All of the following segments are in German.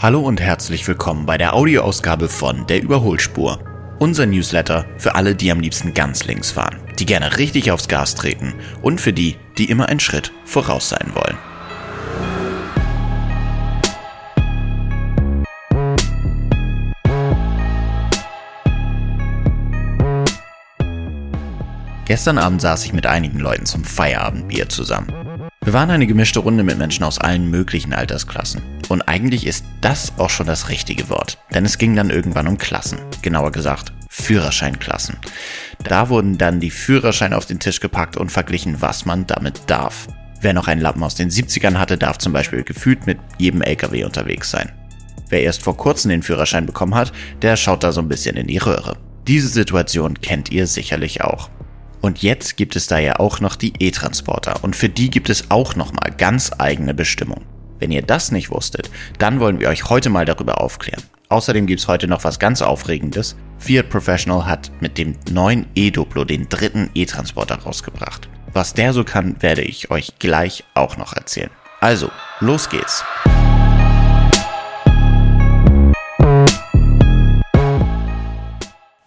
Hallo und herzlich willkommen bei der Audioausgabe von Der Überholspur. Unser Newsletter für alle, die am liebsten ganz links fahren, die gerne richtig aufs Gas treten und für die, die immer einen Schritt voraus sein wollen. Gestern Abend saß ich mit einigen Leuten zum Feierabendbier zusammen. Wir waren eine gemischte Runde mit Menschen aus allen möglichen Altersklassen. Und eigentlich ist das auch schon das richtige Wort. Denn es ging dann irgendwann um Klassen. Genauer gesagt, Führerscheinklassen. Da wurden dann die Führerscheine auf den Tisch gepackt und verglichen, was man damit darf. Wer noch einen Lappen aus den 70ern hatte, darf zum Beispiel gefühlt mit jedem LKW unterwegs sein. Wer erst vor kurzem den Führerschein bekommen hat, der schaut da so ein bisschen in die Röhre. Diese Situation kennt ihr sicherlich auch. Und jetzt gibt es da ja auch noch die E-Transporter und für die gibt es auch nochmal ganz eigene Bestimmungen. Wenn ihr das nicht wusstet, dann wollen wir euch heute mal darüber aufklären. Außerdem gibt es heute noch was ganz Aufregendes. Fiat Professional hat mit dem neuen E-Duplo den dritten E-Transporter rausgebracht. Was der so kann, werde ich euch gleich auch noch erzählen. Also, los geht's.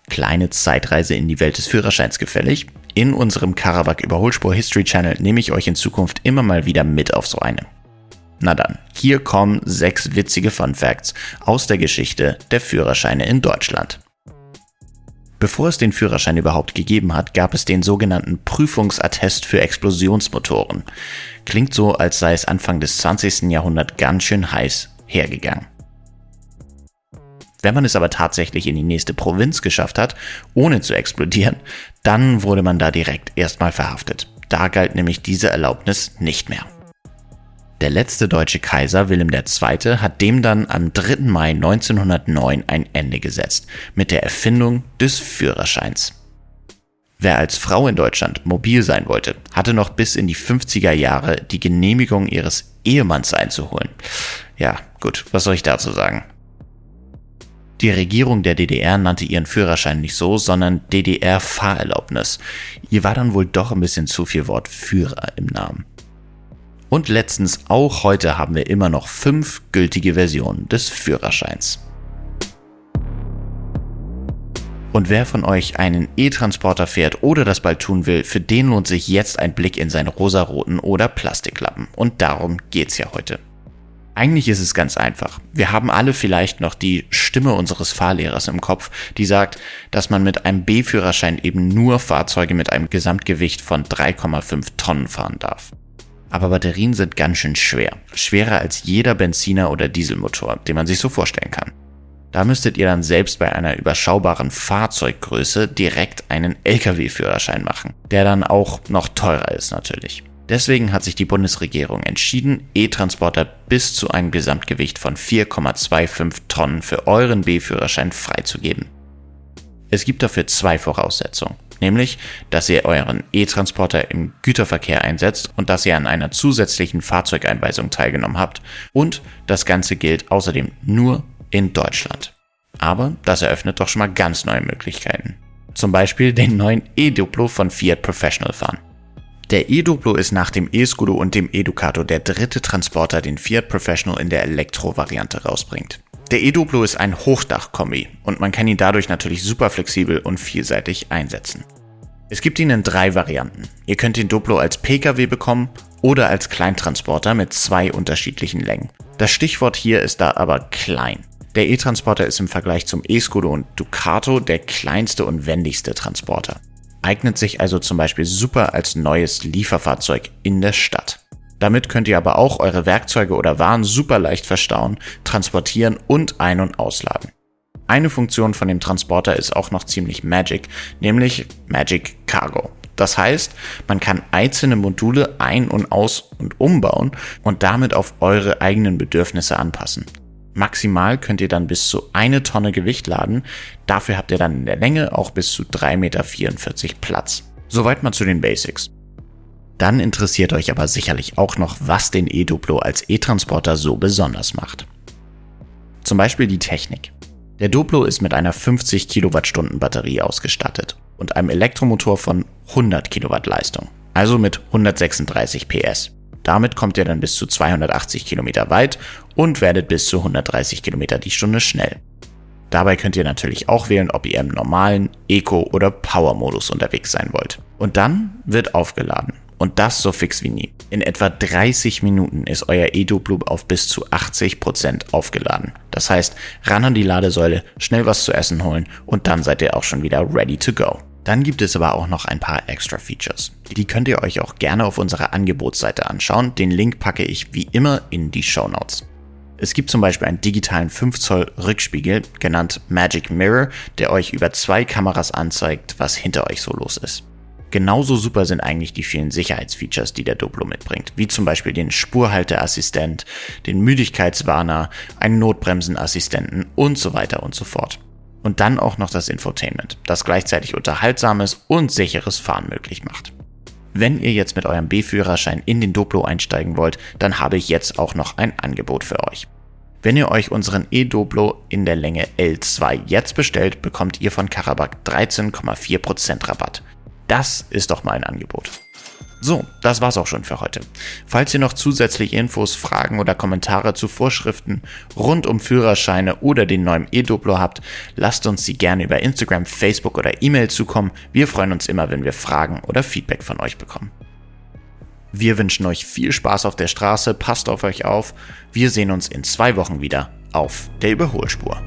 Kleine Zeitreise in die Welt des Führerscheins gefällig? In unserem Karabakh Überholspur History Channel nehme ich euch in Zukunft immer mal wieder mit auf so eine. Na dann, hier kommen sechs witzige Fun Facts aus der Geschichte der Führerscheine in Deutschland. Bevor es den Führerschein überhaupt gegeben hat, gab es den sogenannten Prüfungsattest für Explosionsmotoren. Klingt so, als sei es Anfang des 20. Jahrhunderts ganz schön heiß hergegangen. Wenn man es aber tatsächlich in die nächste Provinz geschafft hat, ohne zu explodieren, dann wurde man da direkt erstmal verhaftet. Da galt nämlich diese Erlaubnis nicht mehr. Der letzte deutsche Kaiser Wilhelm II. hat dem dann am 3. Mai 1909 ein Ende gesetzt, mit der Erfindung des Führerscheins. Wer als Frau in Deutschland mobil sein wollte, hatte noch bis in die 50er Jahre die Genehmigung ihres Ehemanns einzuholen. Ja, gut, was soll ich dazu sagen? Die Regierung der DDR nannte ihren Führerschein nicht so, sondern DDR-Fahrerlaubnis. Ihr war dann wohl doch ein bisschen zu viel Wort Führer im Namen. Und letztens, auch heute haben wir immer noch fünf gültige Versionen des Führerscheins. Und wer von euch einen E-Transporter fährt oder das bald tun will, für den lohnt sich jetzt ein Blick in seine rosaroten oder Plastiklappen. Und darum geht's ja heute. Eigentlich ist es ganz einfach. Wir haben alle vielleicht noch die Stimme unseres Fahrlehrers im Kopf, die sagt, dass man mit einem B-Führerschein eben nur Fahrzeuge mit einem Gesamtgewicht von 3,5 Tonnen fahren darf. Aber Batterien sind ganz schön schwer. Schwerer als jeder Benziner oder Dieselmotor, den man sich so vorstellen kann. Da müsstet ihr dann selbst bei einer überschaubaren Fahrzeuggröße direkt einen Lkw-Führerschein machen, der dann auch noch teurer ist natürlich. Deswegen hat sich die Bundesregierung entschieden, E-Transporter bis zu einem Gesamtgewicht von 4,25 Tonnen für euren B-Führerschein freizugeben. Es gibt dafür zwei Voraussetzungen, nämlich, dass ihr euren E-Transporter im Güterverkehr einsetzt und dass ihr an einer zusätzlichen Fahrzeugeinweisung teilgenommen habt und das Ganze gilt außerdem nur in Deutschland. Aber das eröffnet doch schon mal ganz neue Möglichkeiten. Zum Beispiel den neuen E-Duplo von Fiat Professional fahren. Der e-Duplo ist nach dem e-Scudo und dem e-Ducato der dritte Transporter, den Fiat Professional in der Elektro-Variante rausbringt. Der e-Duplo ist ein Hochdach-Kombi und man kann ihn dadurch natürlich super flexibel und vielseitig einsetzen. Es gibt ihn in drei Varianten. Ihr könnt den Duplo als Pkw bekommen oder als Kleintransporter mit zwei unterschiedlichen Längen. Das Stichwort hier ist da aber klein. Der E-Transporter ist im Vergleich zum e-Scudo und Ducato der kleinste und wendigste Transporter eignet sich also zum Beispiel super als neues Lieferfahrzeug in der Stadt. Damit könnt ihr aber auch eure Werkzeuge oder Waren super leicht verstauen, transportieren und ein- und ausladen. Eine Funktion von dem Transporter ist auch noch ziemlich Magic, nämlich Magic Cargo. Das heißt, man kann einzelne Module ein- und aus- und umbauen und damit auf eure eigenen Bedürfnisse anpassen. Maximal könnt ihr dann bis zu eine Tonne Gewicht laden. Dafür habt ihr dann in der Länge auch bis zu 3,44 Meter Platz. Soweit mal zu den Basics. Dann interessiert euch aber sicherlich auch noch, was den E-Duplo als E-Transporter so besonders macht. Zum Beispiel die Technik. Der Duplo ist mit einer 50 Kilowattstunden Batterie ausgestattet und einem Elektromotor von 100 Kilowatt Leistung, also mit 136 PS. Damit kommt ihr dann bis zu 280 Kilometer weit und werdet bis zu 130 Kilometer die Stunde schnell. Dabei könnt ihr natürlich auch wählen, ob ihr im normalen, Eco- oder Power-Modus unterwegs sein wollt. Und dann wird aufgeladen. Und das so fix wie nie. In etwa 30 Minuten ist euer E-Duplo auf bis zu 80% aufgeladen. Das heißt, ran an die Ladesäule, schnell was zu essen holen und dann seid ihr auch schon wieder ready to go. Dann gibt es aber auch noch ein paar extra Features. Die könnt ihr euch auch gerne auf unserer Angebotsseite anschauen. Den Link packe ich wie immer in die Show Notes. Es gibt zum Beispiel einen digitalen 5 Zoll Rückspiegel, genannt Magic Mirror, der euch über zwei Kameras anzeigt, was hinter euch so los ist. Genauso super sind eigentlich die vielen Sicherheitsfeatures, die der Duplo mitbringt, wie zum Beispiel den Spurhalteassistent, den Müdigkeitswarner, einen Notbremsenassistenten und so weiter und so fort. Und dann auch noch das Infotainment, das gleichzeitig unterhaltsames und sicheres Fahren möglich macht. Wenn ihr jetzt mit eurem B-Führerschein in den Duplo einsteigen wollt, dann habe ich jetzt auch noch ein Angebot für euch. Wenn ihr euch unseren E-Duplo in der Länge L2 jetzt bestellt, bekommt ihr von Karabakh 13,4% Rabatt. Das ist doch mal ein Angebot. So, das war's auch schon für heute. Falls ihr noch zusätzliche Infos, Fragen oder Kommentare zu Vorschriften rund um Führerscheine oder den neuen E-Duplo habt, lasst uns sie gerne über Instagram, Facebook oder E-Mail zukommen. Wir freuen uns immer, wenn wir Fragen oder Feedback von euch bekommen. Wir wünschen euch viel Spaß auf der Straße, passt auf euch auf. Wir sehen uns in zwei Wochen wieder auf der Überholspur.